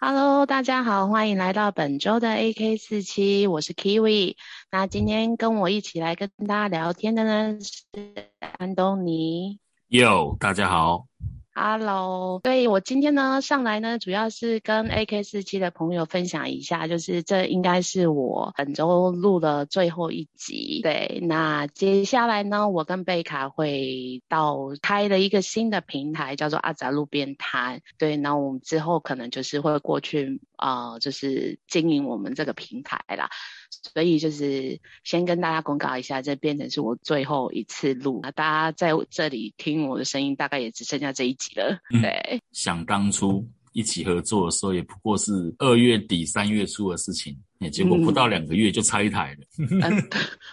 Hello，大家好，欢迎来到本周的 AK47，我是 Kiwi。那今天跟我一起来跟大家聊天的呢是安东尼。Yo，大家好。Hello，对，我今天呢上来呢，主要是跟 AK47 的朋友分享一下，就是这应该是我本周录的最后一集。对，那接下来呢，我跟贝卡会到开了一个新的平台，叫做阿杂路边摊。对，那我们之后可能就是会过去啊、呃，就是经营我们这个平台啦。所以就是先跟大家公告一下，这变成是我最后一次录，那大家在这里听我的声音，大概也只剩下这一集了。对，嗯、想当初一起合作的时候，也不过是二月底三月初的事情，结果不到两个月就拆台了。嗯嗯、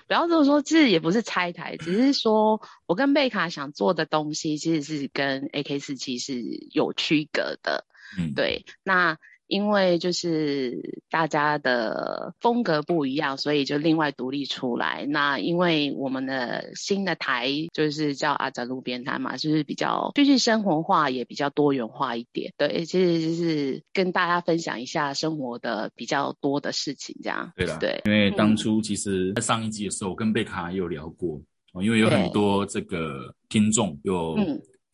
不要这么说，其实也不是拆台，只是说我跟贝卡想做的东西，其实是跟 AK 四七是有区隔的。嗯，对，那。因为就是大家的风格不一样，所以就另外独立出来。那因为我们的新的台就是叫阿杂路边摊嘛，就是比较就是生活化，也比较多元化一点。对，其实就是跟大家分享一下生活的比较多的事情，这样。对了，对，因为当初其实在上一集的时候，我跟贝卡也有聊过，因为有很多这个听众有。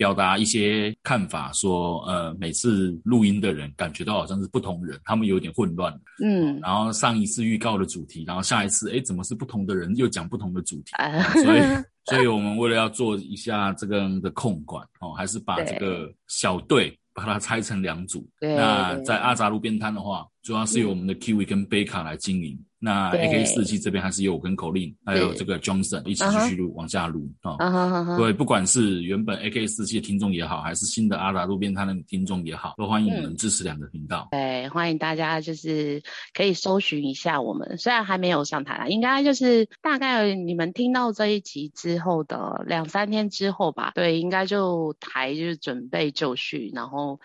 嗯表达一些看法，说，呃，每次录音的人感觉到好像是不同人，他们有点混乱。嗯，然后上一次预告的主题，然后下一次，哎，怎么是不同的人又讲不同的主题？啊、所以，所以我们为了要做一下这个的控管，哦，还是把这个小队把它拆成两组。对，那在阿扎路边摊的话，主要是由我们的 Kiwi 跟贝卡来经营。那 AK47 这边还是由我跟 Colin 还有这个 Johnson 一起继续录、uh. 往下录啊。对，uh. 不管是原本 AK47 的听众也好，还是新的阿达路边摊的听众也好，都欢迎你们支持两个频道。对，欢迎大家就是可以搜寻一下我们，虽然还没有上台啦，应该就是大概你们听到这一集之后的两三天之后吧。对，应该就台就是准备就绪，然后。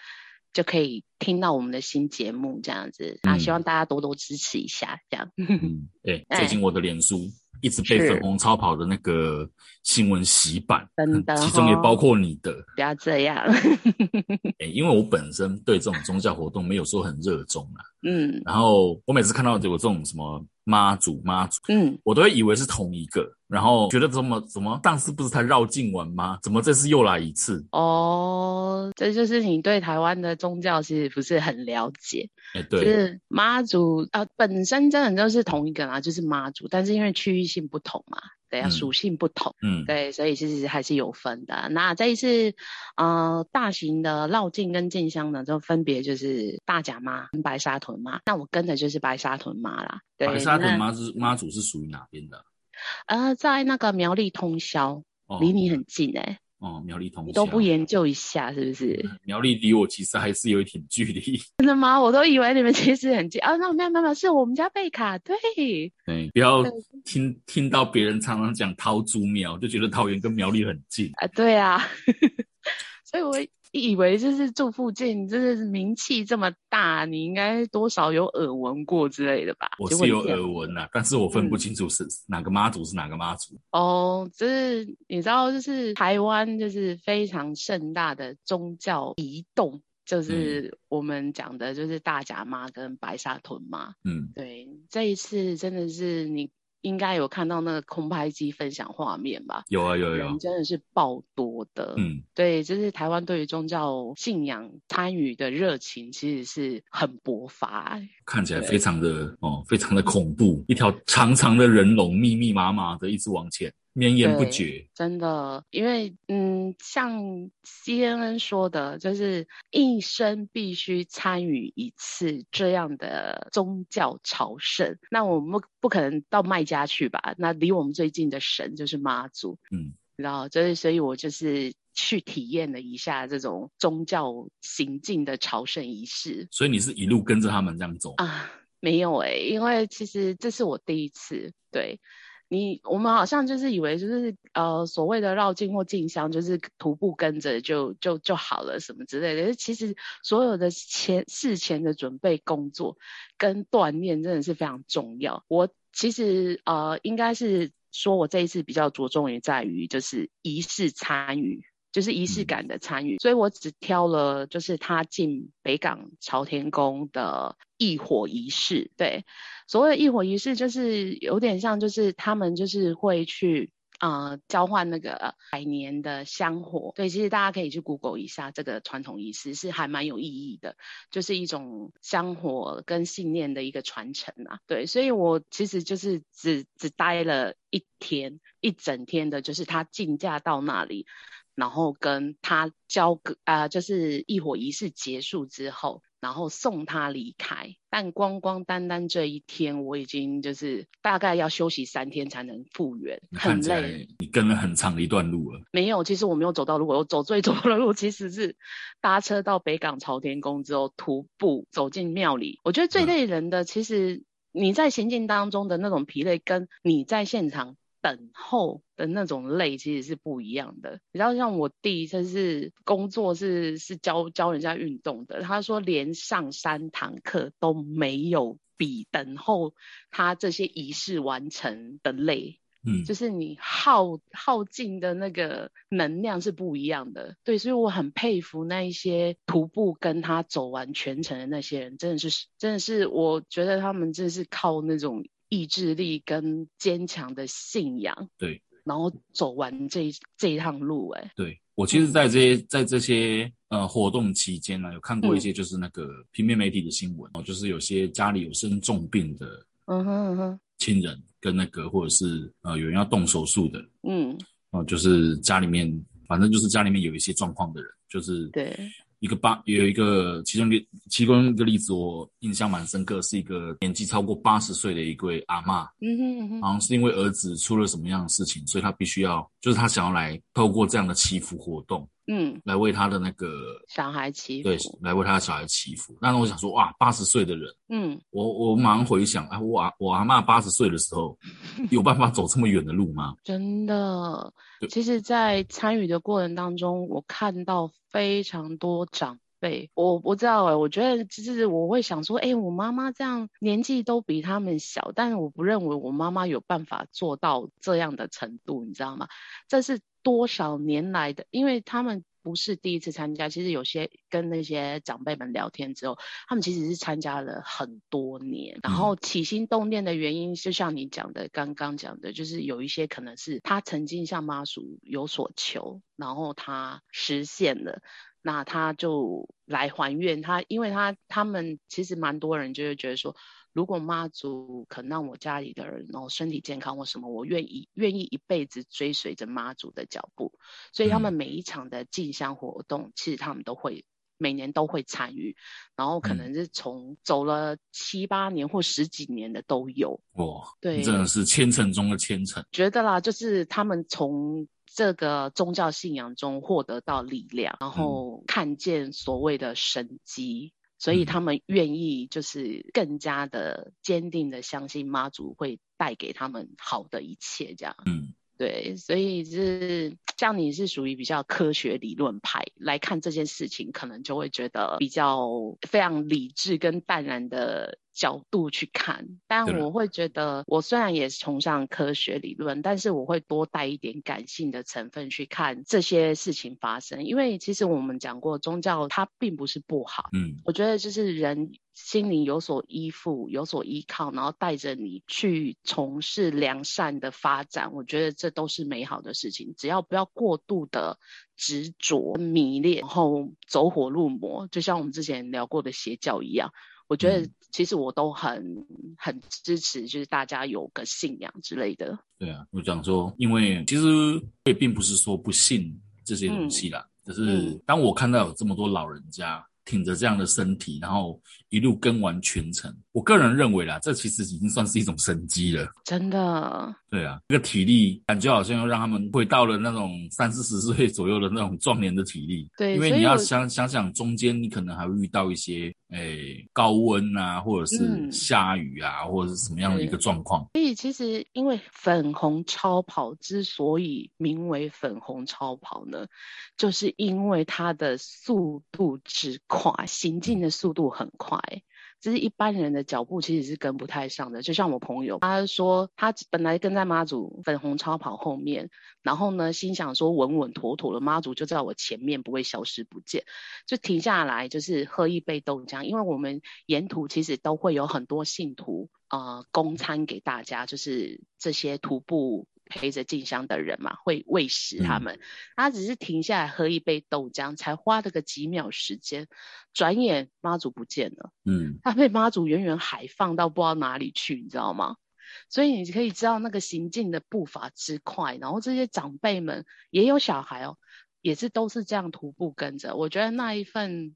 就可以听到我们的新节目这样子，啊，希望大家多多支持一下，这样。嗯，对，最近我的脸书一直被粉红超跑的那个新闻洗版，真的，其中也包括你的。不要这样。欸，因为我本身对这种宗教活动没有说很热衷啊。嗯。然后我每次看到有这种什么。妈祖，妈祖，嗯，我都会以为是同一个，然后觉得怎么怎么上次不是才绕境完吗？怎么这次又来一次？哦，这就是你对台湾的宗教其实不是很了解。哎，对，就是妈祖啊，本身真的就是同一个啦，就是妈祖，但是因为区域性不同嘛。对啊，属性不同，嗯，对，所以其实还是有分的。那这一次，呃，大型的绕境跟进香呢，就分别就是大甲妈跟白沙屯妈。那我跟的就是白沙屯妈啦。对，白沙屯妈是妈祖是属于哪边的？呃，在那个苗栗通霄，哦，离你很近哎、欸哦，苗栗同学都不研究一下，是不是？嗯、苗栗离我其实还是有一点距离。真的吗？我都以为你们其实很近啊。那没有没有，是我们家贝卡。对，对，不要听听到别人常常讲桃竹苗，就觉得桃园跟苗栗很近啊。对啊，所以我。以为就是住附近，就是名气这么大，你应该多少有耳闻过之类的吧？我是有耳闻呐，但是我分不清楚是哪个妈祖是哪个妈祖。嗯。哦，就是你知道，就是台湾就是非常盛大的宗教移动，就是我们讲的就是大甲妈跟白沙屯妈。嗯，对，这一次真的是你。应该有看到那个空拍机分享画面吧？有啊有有，人真的是爆多的。嗯，对，就是台湾对于宗教信仰参与的热情其实是很勃发，看起来非常的哦，非常的恐怖，一条长长的人龙密密麻麻的一直往前。绵延不绝，真的，因为嗯，像 CNN 说的，就是一生必须参与一次这样的宗教朝圣。那我们不不可能到麦加去吧？那离我们最近的神就是妈祖，嗯，然后就是，所以我就是去体验了一下这种宗教行进的朝圣仪式。所以你是一路跟着他们这样走啊？没有诶、欸，因为其实这是我第一次，对。你我们好像就是以为就是呃所谓的绕境或进香，就是徒步跟着就就就好了什么之类的。其实所有的前事前的准备工作跟锻炼真的是非常重要。我其实呃应该是说我这一次比较着重于在于就是仪式参与。就是仪式感的参与，嗯，所以我只挑了就是他进北港朝天宫的异火仪式。对，所谓的义火仪式就是有点像，就是他们就是会去呃交换那个百年的香火。对，其实大家可以去 Google 一下这个传统仪式，是还蛮有意义的，就是一种香火跟信念的一个传承啊。对，所以我其实就是只只待了一天，一整天的，就是他进驾到那里。然后跟他交个啊、呃，就是一火仪式结束之后，然后送他离开。但光光单单这一天，我已经就是大概要休息三天才能复原，很累。你跟了很长的一段路了。没有，其实我没有走到路，我走最多的路其实是搭车到北港朝天宫之后，徒步走进庙里。我觉得最累人的，其实你在行进当中的那种疲累，跟你在现场。等候的那种累其实是不一样的。你知道，像我弟，他是工作是是教教人家运动的。他说，连上三堂课都没有比等候他这些仪式完成的累。嗯，就是你耗耗尽的那个能量是不一样的。对，所以我很佩服那一些徒步跟他走完全程的那些人，真的是真的是，我觉得他们真的是靠那种。意志力跟坚强的信仰，对，然后走完这一这一趟路，欸，哎，对，我其实，在这些、嗯、在这些呃活动期间呢，有看过一些就是那个平面媒体的新闻哦，嗯、就是有些家里有生重病的，嗯哼嗯哼，亲人跟那个或者是呃有人要动手术的，嗯，哦、呃，就是家里面反正就是家里面有一些状况的人，就是对。一个八有一个其中一个其中一个例子，我印象蛮深刻，是一个年纪超过八十岁的一位阿嬷，嗯哼嗯哼，好像是因为儿子出了什么样的事情，所以他必须要，就是他想要来透过这样的祈福活动。嗯，来为他的那个小孩祈福，对，来为他的小孩祈福。那我想说，哇，八十岁的人，嗯，我我马上回想，哎，我我阿妈八十岁的时候，有办法走这么远的路吗？真的，其实，在参与的过程当中，我看到非常多长辈，我不知道哎，我觉得就是我会想说，哎，我妈妈这样年纪都比他们小，但是我不认为我妈妈有办法做到这样的程度，你知道吗？这是。多少年来的，因为他们不是第一次参加，其实有些跟那些长辈们聊天之后，他们其实是参加了很多年，然后起心动念的原因，就像你讲的，刚刚讲的，就是有一些可能是他曾经向妈祖有所求，然后他实现了，那他就来还愿，他因为他他们其实蛮多人就会觉得说。如果妈祖肯让我家里的人然后身体健康或什么，我愿意愿意一辈子追随着妈祖的脚步，所以他们每一场的进香活动，嗯、其实他们都会每年都会参与，然后可能是从走了七八年或十几年的都有。哇，对，真的是虔诚中的虔诚。觉得啦，就是他们从这个宗教信仰中获得到力量，然后看见所谓的神迹。所以他们愿意就是更加的坚定的相信妈祖会带给他们好的一切，这样。嗯，对，所以是像你是属于比较科学理论派来看这件事情，可能就会觉得比较非常理智跟淡然的。角度去看，但我会觉得，我虽然也是崇尚科学理论，但是我会多带一点感性的成分去看这些事情发生。因为其实我们讲过，宗教它并不是不好。嗯，我觉得就是人心灵有所依附、有所依靠，然后带着你去从事良善的发展，我觉得这都是美好的事情。只要不要过度的执着、迷恋，然后走火入魔，就像我们之前聊过的邪教一样。我觉得其实我都很很支持，就是大家有个信仰之类的。对啊，我讲说，因为其实我也并不是说不信这些东西啦，嗯、就是当我看到有这么多老人家。挺着这样的身体，然后一路跟完全程。我个人认为啦，这其实已经算是一种神迹了。真的。对啊，这个体力感觉好像又让他们回到了那种 三四十岁左右的那种壮年的体力。对，因为你要想想想，中间你可能还会遇到一些诶高温啊，或者是下雨啊，嗯、或者是什么样的一个状况。所以其实因为粉红超跑之所以名为粉红超跑呢，就是因为它的速度之快，行进的速度很快。这是一般人的脚步其实是跟不太上的，就像我朋友，他说他本来跟在妈祖粉红超跑后面，然后呢心想说稳稳妥妥的妈祖就在我前面不会消失不见，就停下来就是喝一杯豆浆，因为我们沿途其实都会有很多信徒呃供餐给大家，就是这些徒步。陪着进香的人嘛，会喂食他们。嗯、他只是停下来喝一杯豆浆，才花了个几秒时间，转眼妈祖不见了。嗯，他被妈祖远远海放到不知道哪里去，你知道吗？所以你可以知道那个行进的步伐之快。然后这些长辈们也有小孩哦，也是都是这样徒步跟着。我觉得那一份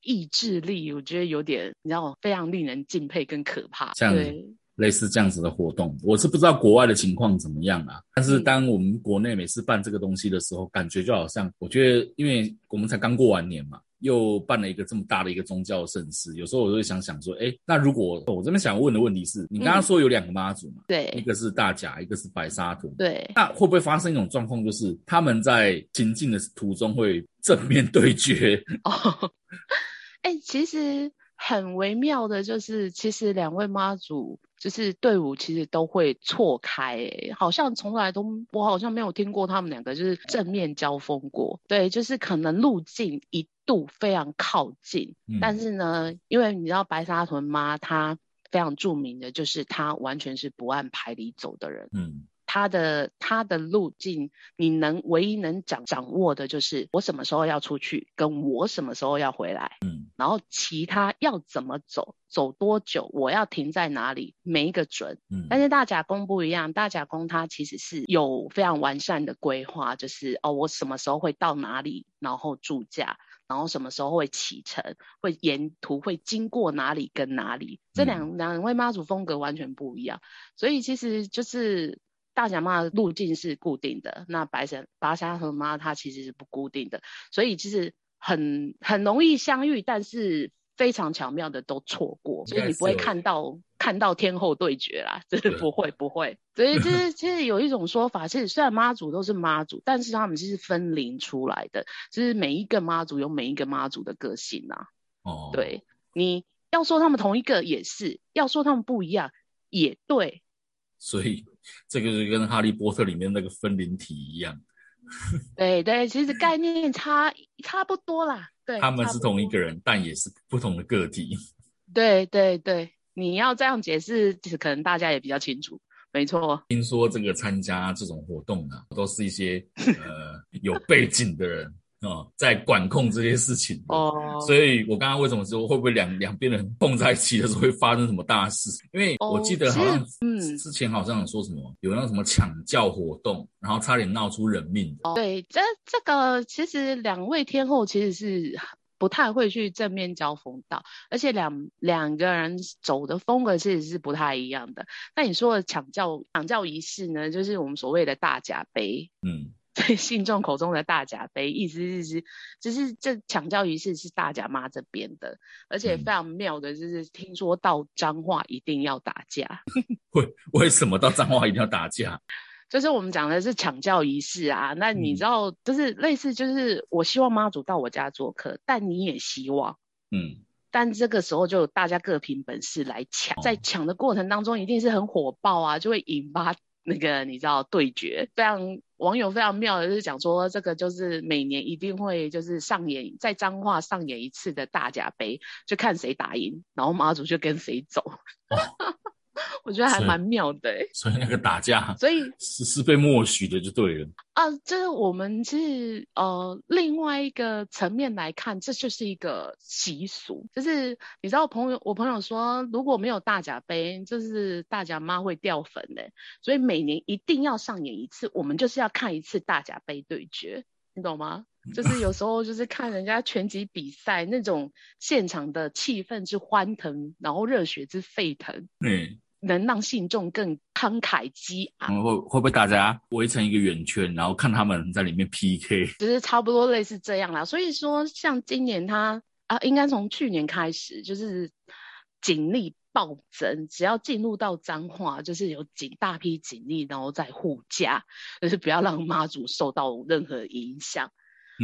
意志力，我觉得有点，你知道，非常令人敬佩跟可怕。对。类似这样子的活动，我是不知道国外的情况怎么样啊。但是当我们国内每次办这个东西的时候，感觉就好像，我觉得，因为我们才刚过完年嘛，又办了一个这么大的一个宗教盛事，有时候我就会想想说，哎，那如果我这边想问的问题是，你刚刚说有两个妈祖嘛？对，一个是大甲，一个是白沙屯。对，那会不会发生一种状况，就是他们在行进的途中会正面对决？哦，哎，其实很微妙的，就是其实两位妈祖。就是队伍其实都会错开，欸，好像从来都我好像没有听过他们两个就是正面交锋过。对，就是可能路径一度非常靠近，嗯、但是呢，因为你知道白沙屯妈她非常著名的就是她完全是不按牌理走的人。嗯。他的他的路径，你能唯一能掌掌握的就是我什么时候要出去，跟我什么时候要回来，嗯，然后其他要怎么走，走多久，我要停在哪里，没一个准，嗯，但是大甲宫不一样，大甲宫它其实是有非常完善的规划，就是哦，我什么时候会到哪里，然后住驾，然后什么时候会启程，会沿途会经过哪里跟哪里，这两两位妈祖风格完全不一样，所以其实就是。大甲妈的路径是固定的，那白神白沙屯妈她其实是不固定的，所以其实很很容易相遇，但是非常巧妙的都错过，所以你不会看到看到天后对决啦，真的不会不会。所以其实 其实有一种说法，其实虽然妈祖都是妈祖，但是他们其实分灵出来的，就是每一个妈祖有每一个妈祖的个性呐、啊。哦，对，你要说他们同一个也是，要说他们不一样也对。所以。这个就跟哈利波特里面那个分灵体一样，对对，其实概念差差不多啦。对，他们是同一个人，但也是不同的个体。对对对，你要这样解释，可能大家也比较清楚。没错，听说这个参加这种活动的，都是一些呃有背景的人。哦，在管控这些事情哦，所以我刚刚为什么说会不会两两边人碰在一起的时候会发生什么大事？因为我记得好像嗯，之前好像有说什么有那种什么抢教活动，然后差点闹出人命的。对，这这个其实两位天后其实是不太会去正面交锋到，而且两两个人走的风格其实是不太一样的。那你说的抢教抢教仪式呢，就是我们所谓的大甲杯，嗯。对信众口中的大甲杯，意思是是，就是这抢轿仪式是大甲妈这边的，而且非常妙的就是，听说到彰化一定要打架。为为什么到彰化一定要打架？就是我们讲的是抢轿仪式啊。那你知道，就是类似，就是我希望妈祖到我家做客，但你也希望，嗯，但这个时候就大家各凭本事来抢，在抢的过程当中一定是很火爆啊，就会引发。那个你知道对决，非常网友非常妙的就是讲说，这个就是每年一定会就是上演在彰化上演一次的大甲杯，就看谁打赢，然后妈祖就跟谁走。我觉得还蛮妙的、欸，所以那个打架，所以是是被默许的就对了啊。就是我们是呃另外一个层面来看，这就是一个习俗。就是你知道，朋友我朋友说，如果没有大甲杯，就是大甲妈会掉粉的、欸，所以每年一定要上演一次，我们就是要看一次大甲杯对决，你懂吗？就是有时候就是看人家拳击比赛那种现场的气氛之欢腾，然后热血之沸腾，嗯。能让信众更慷慨激昂，会会不会大家围成一个圆圈，然后看他们在里面 PK，就是差不多类似这样啦。所以说，像今年他啊，应该从去年开始就是警力暴增，只要进入到彰化，就是有警大批警力，然后在护驾，就是不要让妈祖受到任何影响。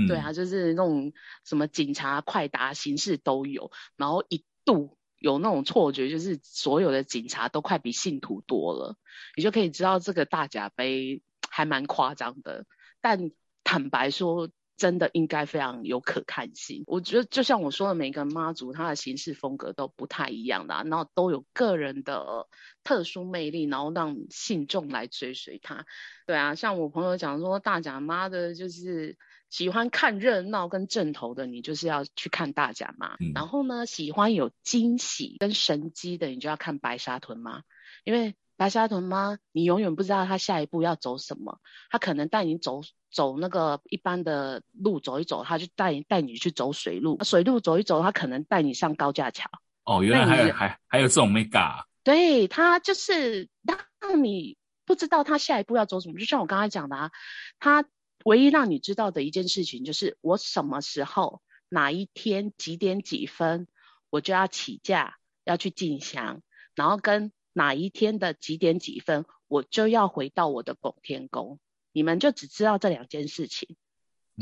对啊，就是那种什么警察快达形式都有，然后一度有那种错觉，就是所有的警察都快比信徒多了，你就可以知道这个大甲杯还蛮夸张的。但坦白说，真的应该非常有可看性。我觉得就像我说的，每个妈祖他的行事风格都不太一样的，然后都有个人的特殊魅力，然后让信众来追随他。对啊，像我朋友讲说，大甲妈的就是。喜欢看热闹跟正头的，你就是要去看大甲嘛。嗯、然后呢，喜欢有惊喜跟神机的，你就要看白沙屯嘛。因为白沙屯妈，你永远不知道她下一步要走什么。她可能带你走走那个一般的路走一走，她就带带你去走水路。水路走一走，她可能带你上高架桥。哦，原来还有还还有这种 mega。对，他就是让你不知道他下一步要走什么。就像我刚才讲的啊，她。唯一让你知道的一件事情，就是我什么时候、哪一天、几点几分，我就要起驾要去进香，然后跟哪一天的几点几分，我就要回到我的拱天宫。你们就只知道这两件事情，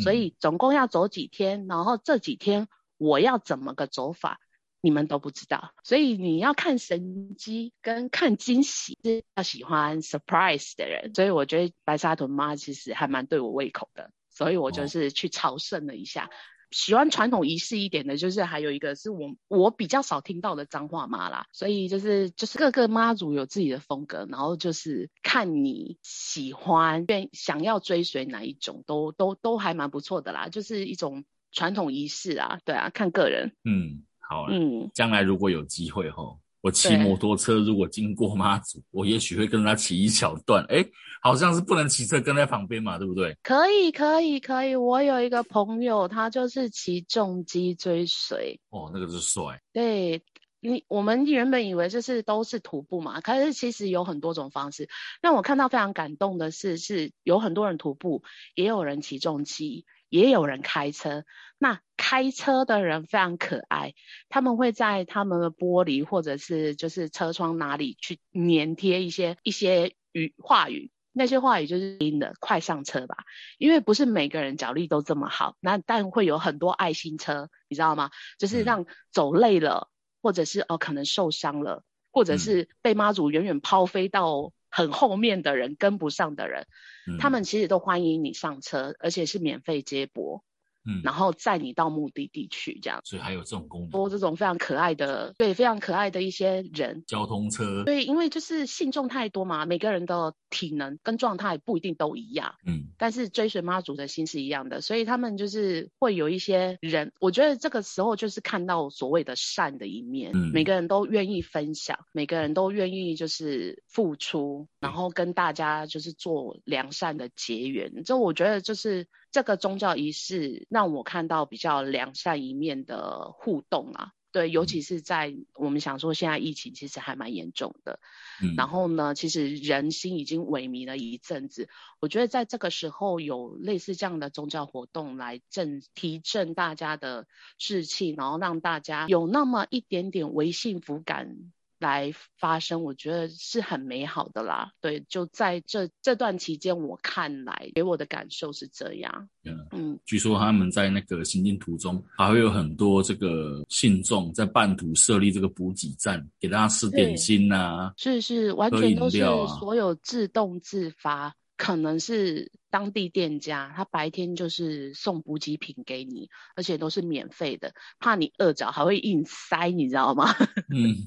所以总共要走几天，然后这几天我要怎么个走法？你们都不知道，所以你要看神机跟看惊喜，是要喜欢 surprise 的人。所以我觉得白沙屯妈其实还蛮对我胃口的，所以我就是去朝圣了一下。哦、喜欢传统仪式一点的，就是还有一个是我我比较少听到的彰化妈啦。所以就是就是各个妈祖有自己的风格，然后就是看你喜欢愿想要追随哪一种，都都都还蛮不错的啦。就是一种传统仪式啊，对啊，看个人，嗯。好了，嗯，将来如果有机会哈，我骑摩托车如果经过妈祖，我也许会跟他骑一小段。哎，好像是不能骑车跟在旁边嘛，对不对？可以，可以，可以。我有一个朋友，他就是骑重机追随。哦，那个是帅。对，你我们原本以为就是都是徒步嘛，可是其实有很多种方式。让我看到非常感动的是，是有很多人徒步，也有人骑重机。也有人开车，那开车的人非常可爱，他们会在他们的玻璃或者是就是车窗哪里去粘贴一些一些语话语，那些话语就是拼的快上车吧，因为不是每个人脚力都这么好，那但会有很多爱心车，你知道吗？就是让走累了，或者是哦可能受伤了，或者是被妈祖远远抛飞到很后面的人跟不上的人。嗯、他们其实都欢迎你上车，而且是免费接驳。嗯，然后载你到目的地去，这样，所以还有这种功能，多这种非常可爱的，对，非常可爱的一些人，交通车，对，因为就是信众太多嘛，每个人的体能跟状态不一定都一样，嗯，但是追随妈祖的心是一样的，所以他们就是会有一些人，我觉得这个时候就是看到所谓的善的一面，嗯，每个人都愿意分享，每个人都愿意就是付出，然后跟大家就是做良善的结缘，这我觉得就是。这个宗教仪式让我看到比较良善一面的互动啊，对，尤其是在我们想说现在疫情其实还蛮严重的，嗯，然后呢，其实人心已经萎靡了一阵子，我觉得在这个时候有类似这样的宗教活动来振提振大家的士气，然后让大家有那么一点点微幸福感。来发生，我觉得是很美好的啦。对，就在这这段期间，我看来给我的感受是这样。嗯嗯，据说他们在那个行进途中，还会有很多这个信众在半途设立这个补给站，给大家吃点心呐、啊。是是，完全都是所有自动自发，可能是当地店家，他白天就是送补给品给你，而且都是免费的，怕你饿着还会硬塞，你知道吗？嗯。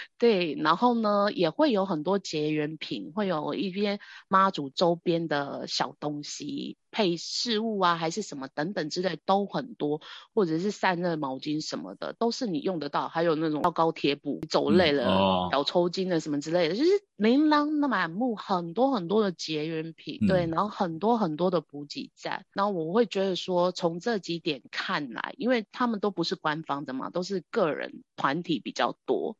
对，然后呢，也会有很多结缘品，会有一些妈祖周边的小东西，配饰物啊，还是什么等等之类都很多，或者是散热毛巾什么的，都是你用得到。还有那种高高贴布，走累了、嗯哦、小抽筋的什么之类的，就是琳琅满目，很多很多的结缘品。嗯、对，然后很多很多的补给站。然后我会觉得说，从这几点看来，因为他们都不是官方的嘛，都是个人团体比较多。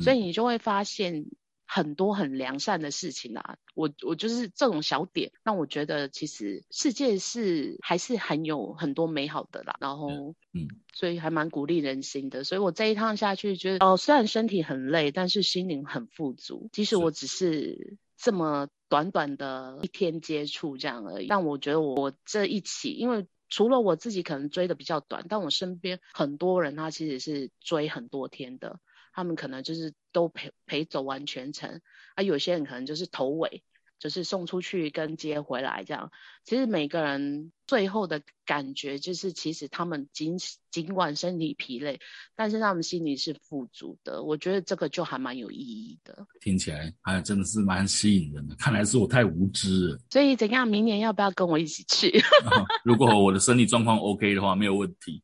所以你就会发现，很多很良善的事情啊。我我就是这种小点，让我觉得其实世界是还是很有很多美好的啦。然后，嗯，所以还蛮鼓励人心的。所以我这一趟下去，觉得哦，虽然身体很累，但是心灵很富足。即使我只是这么短短的一天接触这样而已，但我觉得我这一起，因为。除了我自己可能追的比较短，但我身边很多人他其实是追很多天的，他们可能就是都陪陪走完全程，啊，有些人可能就是头尾。就是送出去跟接回来这样，其实每个人最后的感觉就是，其实他们尽尽管身体疲累，但是他们心里是富足的。我觉得这个就还蛮有意义的。听起来还真的是蛮吸引人的。看来是我太无知了。所以怎样？明年要不要跟我一起去？哦，如果我的身体状况 OK 的话，没有问题。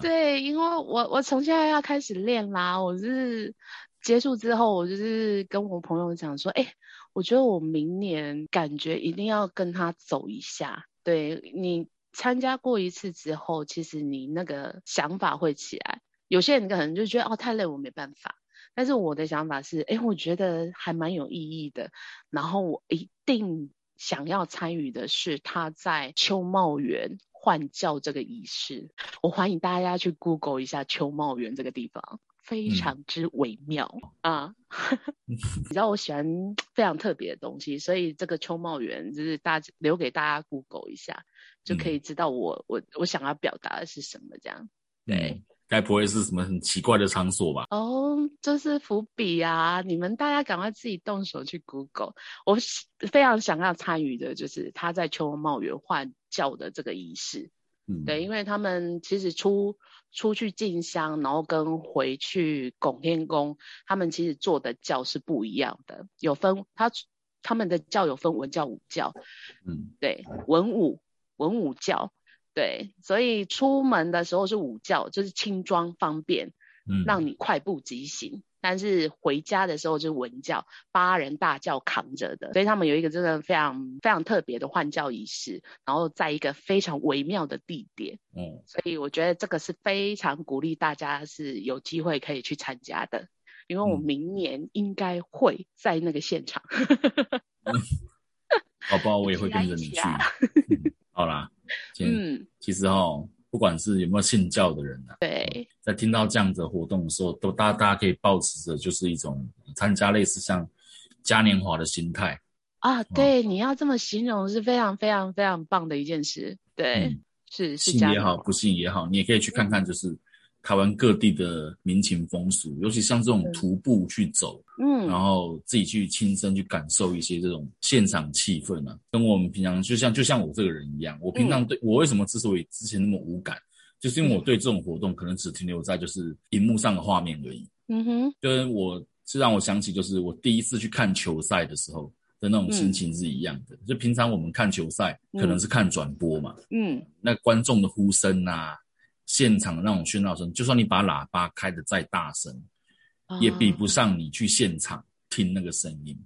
对，因为我我从现在要开始练啦。我是结束之后，我就是跟我朋友讲说，哎。我觉得我明年感觉一定要跟他走一下。对，你参加过一次之后，其实你那个想法会起来。有些人可能就觉得哦，太累，我没办法。但是我的想法是，哎，我觉得还蛮有意义的。然后我一定想要参与的是他在秋茂园换教这个仪式。我欢迎大家去 Google 一下秋茂园这个地方。非常之微妙、嗯、啊！你知道我喜欢非常特别的东西，所以这个秋茂园就是大家留给大家 Google 一下，就可以知道我、嗯、我我想要表达的是什么。这样，对，该不会是什么很奇怪的场所吧？哦，这是伏笔啊！你们大家赶快自己动手去 Google。我非常想要参与的就是他在秋茂园换教的这个仪式。嗯，对，因为他们其实出出去进香，然后跟回去拱天宫，他们其实做的教是不一样的，有分他他们的教有分文教、武教，嗯，对，文武文武轿，对，所以出门的时候是武轿，就是轻装方便，嗯，让你快步疾行。但是回家的时候就是文教，八人大轿扛着的，所以他们有一个真的非常非常特别的换教仪式，然后在一个非常微妙的地点，嗯，所以我觉得这个是非常鼓励大家是有机会可以去参加的，因为我明年应该会在那个现场，嗯、好不好？我也会跟着你去。嗯、好啦，嗯，其实哦。不管是有没有信教的人啊，对，在听到这样子的活动的时候，都大家大家可以保持着就是一种参加类似像嘉年华的心态啊。对，嗯、你要这么形容是非常非常非常棒的一件事。对，嗯、是是信也好，不信也好，你也可以去看看，就是。台湾各地的民情风俗，尤其像这种徒步去走，嗯，然后自己去亲身去感受一些这种现场气氛呢、啊，跟我们平常就像就像我这个人一样，我平常对、嗯、我为什么之所以之前那么无感，就是因为我对这种活动可能只停留在就是荧幕上的画面而已，嗯哼，就是我是让我想起就是我第一次去看球赛的时候的那种心情是一样的，嗯、就平常我们看球赛可能是看转播嘛，嗯，那观众的呼声啊。现场的那种喧闹声，就算你把喇叭开的再大声，啊、也比不上你去现场听那个声音。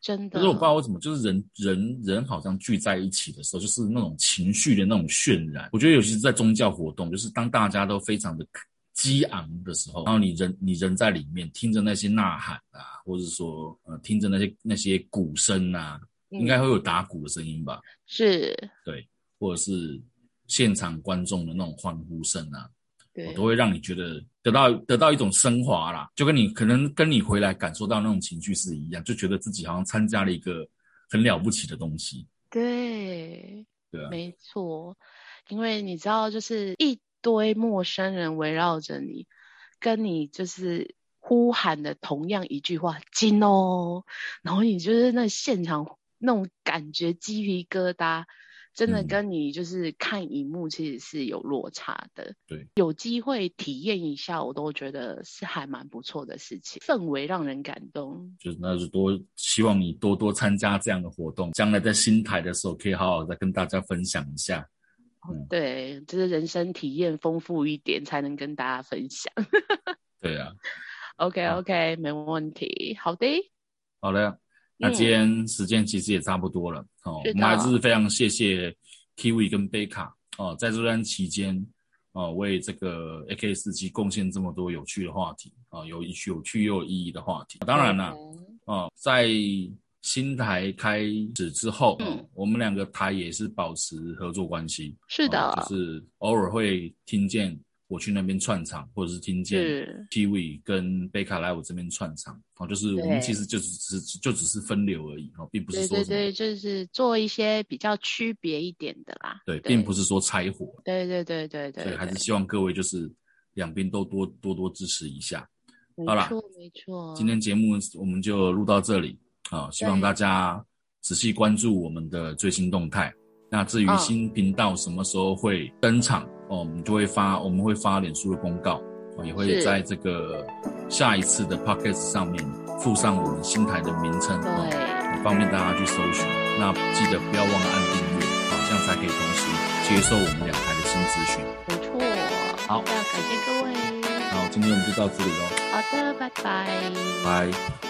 真的。可是我不知道为什么，就是人人人好像聚在一起的时候，就是那种情绪的那种渲染。我觉得尤其是在宗教活动，就是当大家都非常的激昂的时候，然后你人你人在里面听着那些呐喊啊，或者说呃听着那些那些鼓声啊，嗯、应该会有打鼓的声音吧？是。对，或者是。现场观众的那种欢呼声啊，对，都会让你觉得得到得到一种升华啦，就跟你可能跟你回来感受到那种情绪是一样，就觉得自己好像参加了一个很了不起的东西。对，对啊，没错，因为你知道，就是一堆陌生人围绕着你，跟你就是呼喊的同样一句话“金哦”，然后你就是那现场那种感觉，鸡皮疙瘩。真的跟你就是看荧幕其实是有落差的，嗯、对，有机会体验一下，我都觉得是还蛮不错的事情，氛围让人感动。就是那就多希望你多多参加这样的活动，将来在新台的时候可以好好再跟大家分享一下。嗯，对，就是人生体验丰富一点，才能跟大家分享。对啊，OK OK，没问题，好的，好的。那今天时间其实也差不多了，嗯、哦，我们还是非常谢谢 Kiwi 跟贝卡哦，在这段期间哦，为这个 AK 四七贡献这么多有趣的话题啊、哦，有有趣又有意义的话题。当然了，哦，在新台开始之后，嗯，我们两个台也是保持合作关系。是的，就是偶尔会听见我去那边串场，或者是听见 Kiwi 跟贝卡来我这边串场。哦，就是我们其实就只是就只是分流而已，哦，并不是说对对对，就是做一些比较区别一点的啦。对，并不是说拆伙。对对对对对。所以还是希望各位就是两边都多多多支持一下。好啦，没错没错。今天节目我们就录到这里啊，希望大家仔细关注我们的最新动态。那至于新频道什么时候会登场哦，我们就会发我们会发脸书的公告，也会在这个下一次的 podcast 上面附上我们新台的名称，对，方便大家去搜寻。那记得不要忘了按订阅，好，这样才可以同时接受我们两台的新资讯。没错，好，要感谢各位。好，今天我们就到这里喽。好的，拜拜。拜。